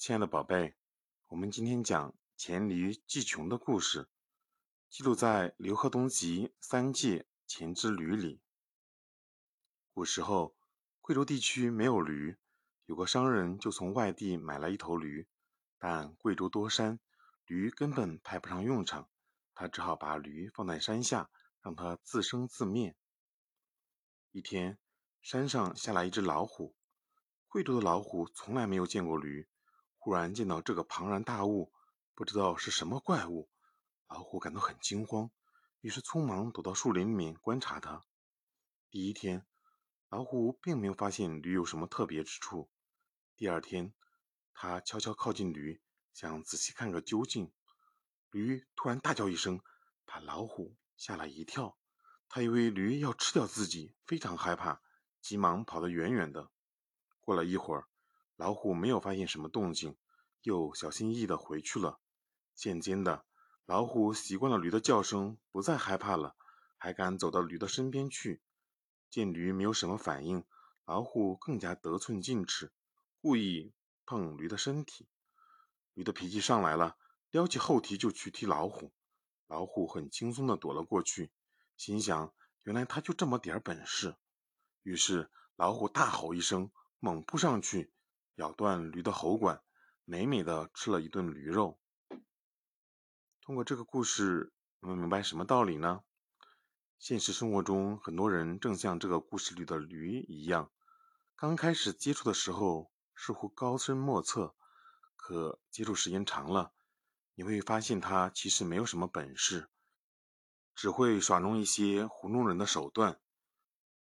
亲爱的宝贝，我们今天讲黔驴技穷的故事，记录在《刘贺东集三界黔之驴》里。古时候，贵州地区没有驴，有个商人就从外地买了一头驴，但贵州多山，驴根本派不上用场，他只好把驴放在山下，让它自生自灭。一天，山上下来一只老虎，贵州的老虎从来没有见过驴。忽然见到这个庞然大物，不知道是什么怪物，老虎感到很惊慌，于是匆忙躲到树林里面观察它。第一天，老虎并没有发现驴有什么特别之处。第二天，他悄悄靠近驴，想仔细看个究竟。驴突然大叫一声，把老虎吓了一跳。他以为驴要吃掉自己，非常害怕，急忙跑得远远的。过了一会儿。老虎没有发现什么动静，又小心翼翼地回去了。渐渐的，老虎习惯了驴的叫声，不再害怕了，还敢走到驴的身边去。见驴没有什么反应，老虎更加得寸进尺，故意碰驴的身体。驴的脾气上来了，撩起后蹄就去踢老虎。老虎很轻松地躲了过去，心想：原来他就这么点本事。于是老虎大吼一声，猛扑上去。咬断驴的喉管，美美的吃了一顿驴肉。通过这个故事，我们明白什么道理呢？现实生活中，很多人正像这个故事里的驴一样，刚开始接触的时候似乎高深莫测，可接触时间长了，你会发现他其实没有什么本事，只会耍弄一些糊弄人的手段。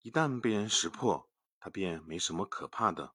一旦被人识破，他便没什么可怕的。